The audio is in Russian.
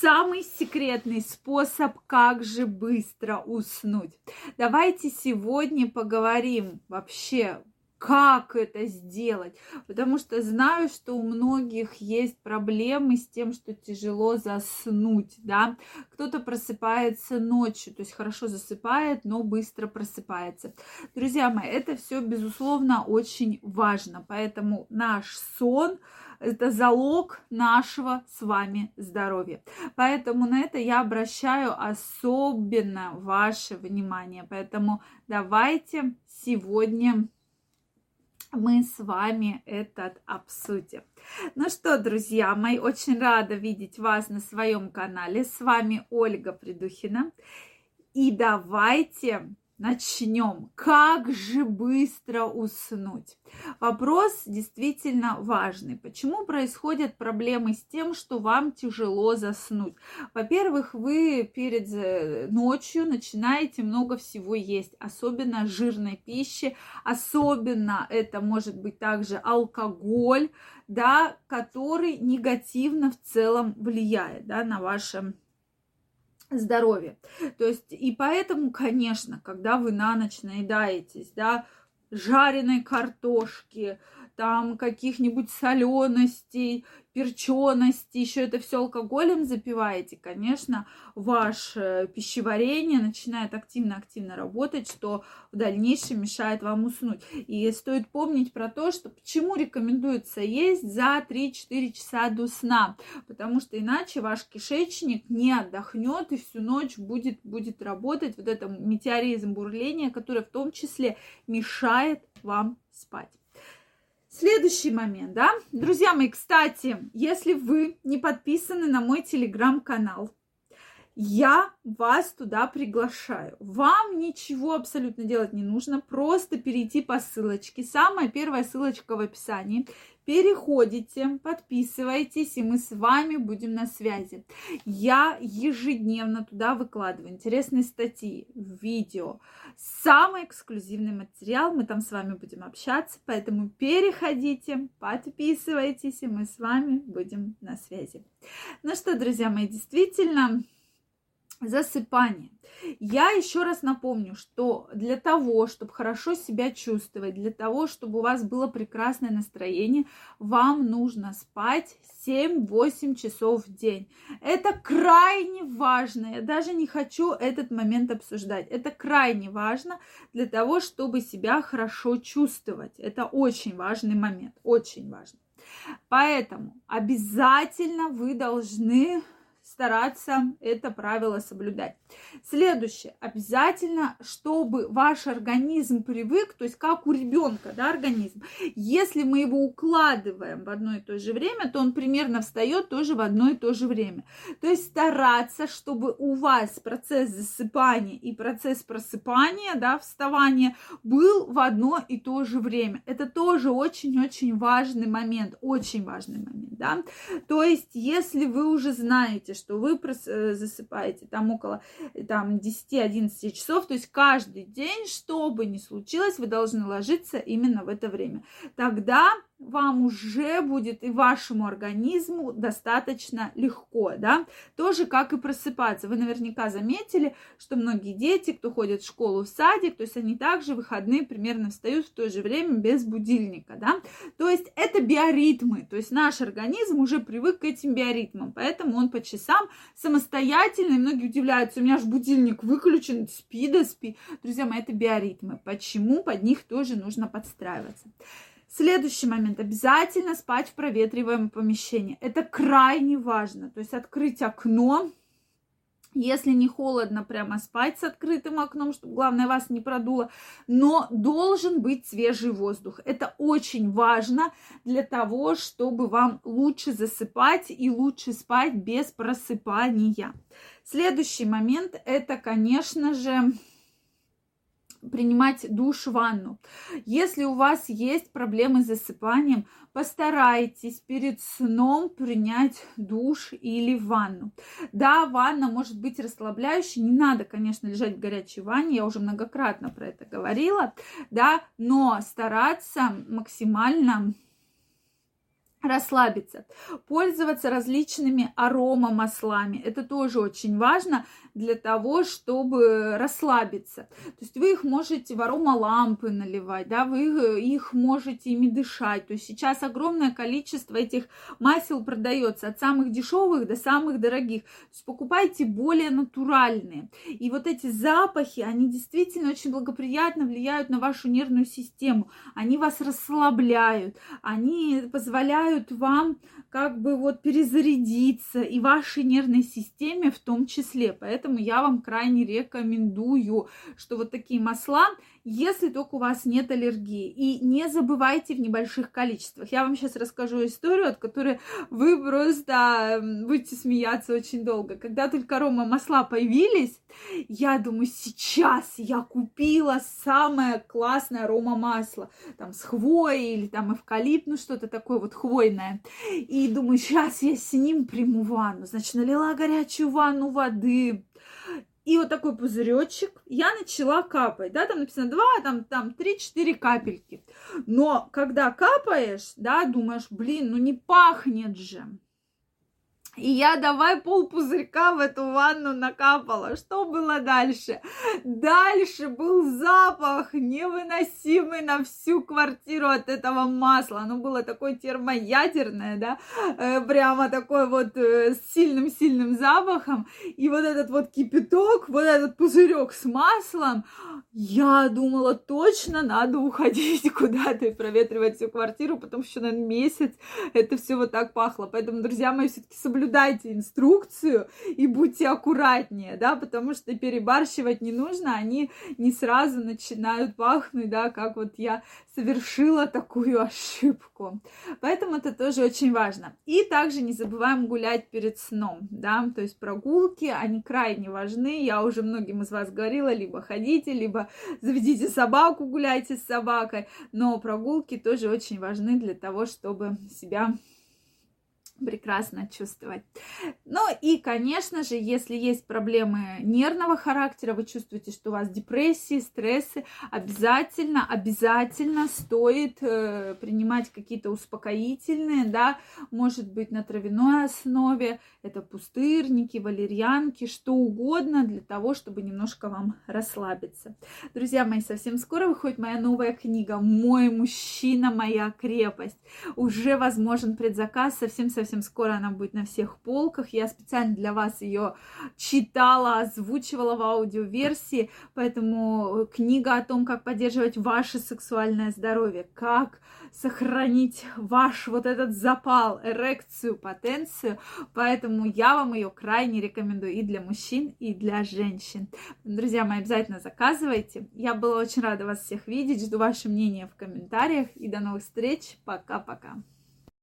самый секретный способ, как же быстро уснуть. Давайте сегодня поговорим вообще, как это сделать, потому что знаю, что у многих есть проблемы с тем, что тяжело заснуть, да, кто-то просыпается ночью, то есть хорошо засыпает, но быстро просыпается. Друзья мои, это все, безусловно, очень важно, поэтому наш сон – это залог нашего с вами здоровья. Поэтому на это я обращаю особенно ваше внимание. Поэтому давайте сегодня мы с вами этот обсудим. Ну что, друзья мои, очень рада видеть вас на своем канале. С вами Ольга Придухина. И давайте начнем. Как же быстро уснуть? Вопрос действительно важный. Почему происходят проблемы с тем, что вам тяжело заснуть? Во-первых, вы перед э, ночью начинаете много всего есть, особенно жирной пищи, особенно это может быть также алкоголь, да, который негативно в целом влияет да, на ваше здоровье. То есть, и поэтому, конечно, когда вы на ночь наедаетесь, да, жареной картошки, там каких-нибудь соленостей, перчености, еще это все алкоголем запиваете, конечно, ваше пищеварение начинает активно-активно работать, что в дальнейшем мешает вам уснуть. И стоит помнить про то, что почему рекомендуется есть за 3-4 часа до сна, потому что иначе ваш кишечник не отдохнет и всю ночь будет, будет работать вот это метеоризм бурления, которое в том числе мешает вам спать. Следующий момент, да? Друзья мои, кстати, если вы не подписаны на мой телеграм-канал, я вас туда приглашаю. Вам ничего абсолютно делать не нужно, просто перейти по ссылочке. Самая первая ссылочка в описании. Переходите, подписывайтесь, и мы с вами будем на связи. Я ежедневно туда выкладываю интересные статьи, видео, самый эксклюзивный материал. Мы там с вами будем общаться, поэтому переходите, подписывайтесь, и мы с вами будем на связи. Ну что, друзья мои, действительно, засыпание. Я еще раз напомню, что для того, чтобы хорошо себя чувствовать, для того, чтобы у вас было прекрасное настроение, вам нужно спать 7-8 часов в день. Это крайне важно. Я даже не хочу этот момент обсуждать. Это крайне важно для того, чтобы себя хорошо чувствовать. Это очень важный момент. Очень важно. Поэтому обязательно вы должны стараться это правило соблюдать. Следующее. Обязательно, чтобы ваш организм привык, то есть как у ребенка, да, организм. Если мы его укладываем в одно и то же время, то он примерно встает тоже в одно и то же время. То есть стараться, чтобы у вас процесс засыпания и процесс просыпания, да, вставания был в одно и то же время. Это тоже очень-очень важный момент, очень важный момент, да. То есть, если вы уже знаете, что вы э, засыпаете там около там, 10-11 часов, то есть каждый день, что бы ни случилось, вы должны ложиться именно в это время. Тогда вам уже будет и вашему организму достаточно легко, да, тоже как и просыпаться. Вы наверняка заметили, что многие дети, кто ходит в школу, в садик, то есть они также в выходные примерно встают в то же время без будильника, да, то есть это биоритмы, то есть наш организм уже привык к этим биоритмам, поэтому он по часам самостоятельно, и многие удивляются, у меня же будильник выключен, спи да спи. Друзья мои, это биоритмы, почему под них тоже нужно подстраиваться. Следующий момент. Обязательно спать в проветриваемом помещении. Это крайне важно. То есть открыть окно, если не холодно, прямо спать с открытым окном, чтобы, главное, вас не продуло. Но должен быть свежий воздух. Это очень важно для того, чтобы вам лучше засыпать и лучше спать без просыпания. Следующий момент – это, конечно же, принимать душ, ванну. Если у вас есть проблемы с засыпанием, постарайтесь перед сном принять душ или ванну. Да, ванна может быть расслабляющей, не надо, конечно, лежать в горячей ванне, я уже многократно про это говорила, да, но стараться максимально расслабиться. Пользоваться различными аромамаслами. Это тоже очень важно для того, чтобы расслабиться. То есть вы их можете в аромалампы наливать, да, вы их можете ими дышать. То есть сейчас огромное количество этих масел продается от самых дешевых до самых дорогих. То есть покупайте более натуральные. И вот эти запахи, они действительно очень благоприятно влияют на вашу нервную систему. Они вас расслабляют, они позволяют вам как бы вот перезарядиться и вашей нервной системе в том числе. Поэтому я вам крайне рекомендую, что вот такие масла если только у вас нет аллергии. И не забывайте в небольших количествах. Я вам сейчас расскажу историю, от которой вы просто будете смеяться очень долго. Когда только арома масла появились, я думаю, сейчас я купила самое классное арома масло. Там с хвоей или там эвкалипт, ну что-то такое вот хвойное. И думаю, сейчас я с ним приму ванну. Значит, налила горячую ванну воды, и вот такой пузыречек я начала капать, да, там написано 2, там, там 3-4 капельки. Но когда капаешь, да, думаешь, блин, ну не пахнет же. И я давай пол пузырька в эту ванну накапала. Что было дальше? Дальше был запах невыносимый на всю квартиру от этого масла. Оно было такое термоядерное, да, э, прямо такой вот э, с сильным-сильным запахом. И вот этот вот кипяток, вот этот пузырек с маслом, я думала, точно надо уходить куда-то и проветривать всю квартиру, потому что на месяц это все вот так пахло. Поэтому, друзья мои, все-таки соблюдайте инструкцию и будьте аккуратнее, да, потому что перебарщивать не нужно, они не сразу начинают пахнуть, да, как вот я совершила такую ошибку. Поэтому это тоже очень важно. И также не забываем гулять перед сном, да, то есть прогулки, они крайне важны. Я уже многим из вас говорила, либо ходите, либо заведите собаку, гуляйте с собакой, но прогулки тоже очень важны для того, чтобы себя прекрасно чувствовать. Ну и, конечно же, если есть проблемы нервного характера, вы чувствуете, что у вас депрессии, стрессы, обязательно, обязательно стоит э, принимать какие-то успокоительные, да, может быть на травяной основе, это пустырники, валерьянки, что угодно для того, чтобы немножко вам расслабиться. Друзья мои, совсем скоро выходит моя новая книга «Мой мужчина, моя крепость». Уже возможен предзаказ совсем-совсем совсем скоро она будет на всех полках. Я специально для вас ее читала, озвучивала в аудиоверсии, поэтому книга о том, как поддерживать ваше сексуальное здоровье, как сохранить ваш вот этот запал, эрекцию, потенцию. Поэтому я вам ее крайне рекомендую и для мужчин, и для женщин. Друзья мои, обязательно заказывайте. Я была очень рада вас всех видеть. Жду ваше мнение в комментариях. И до новых встреч. Пока-пока.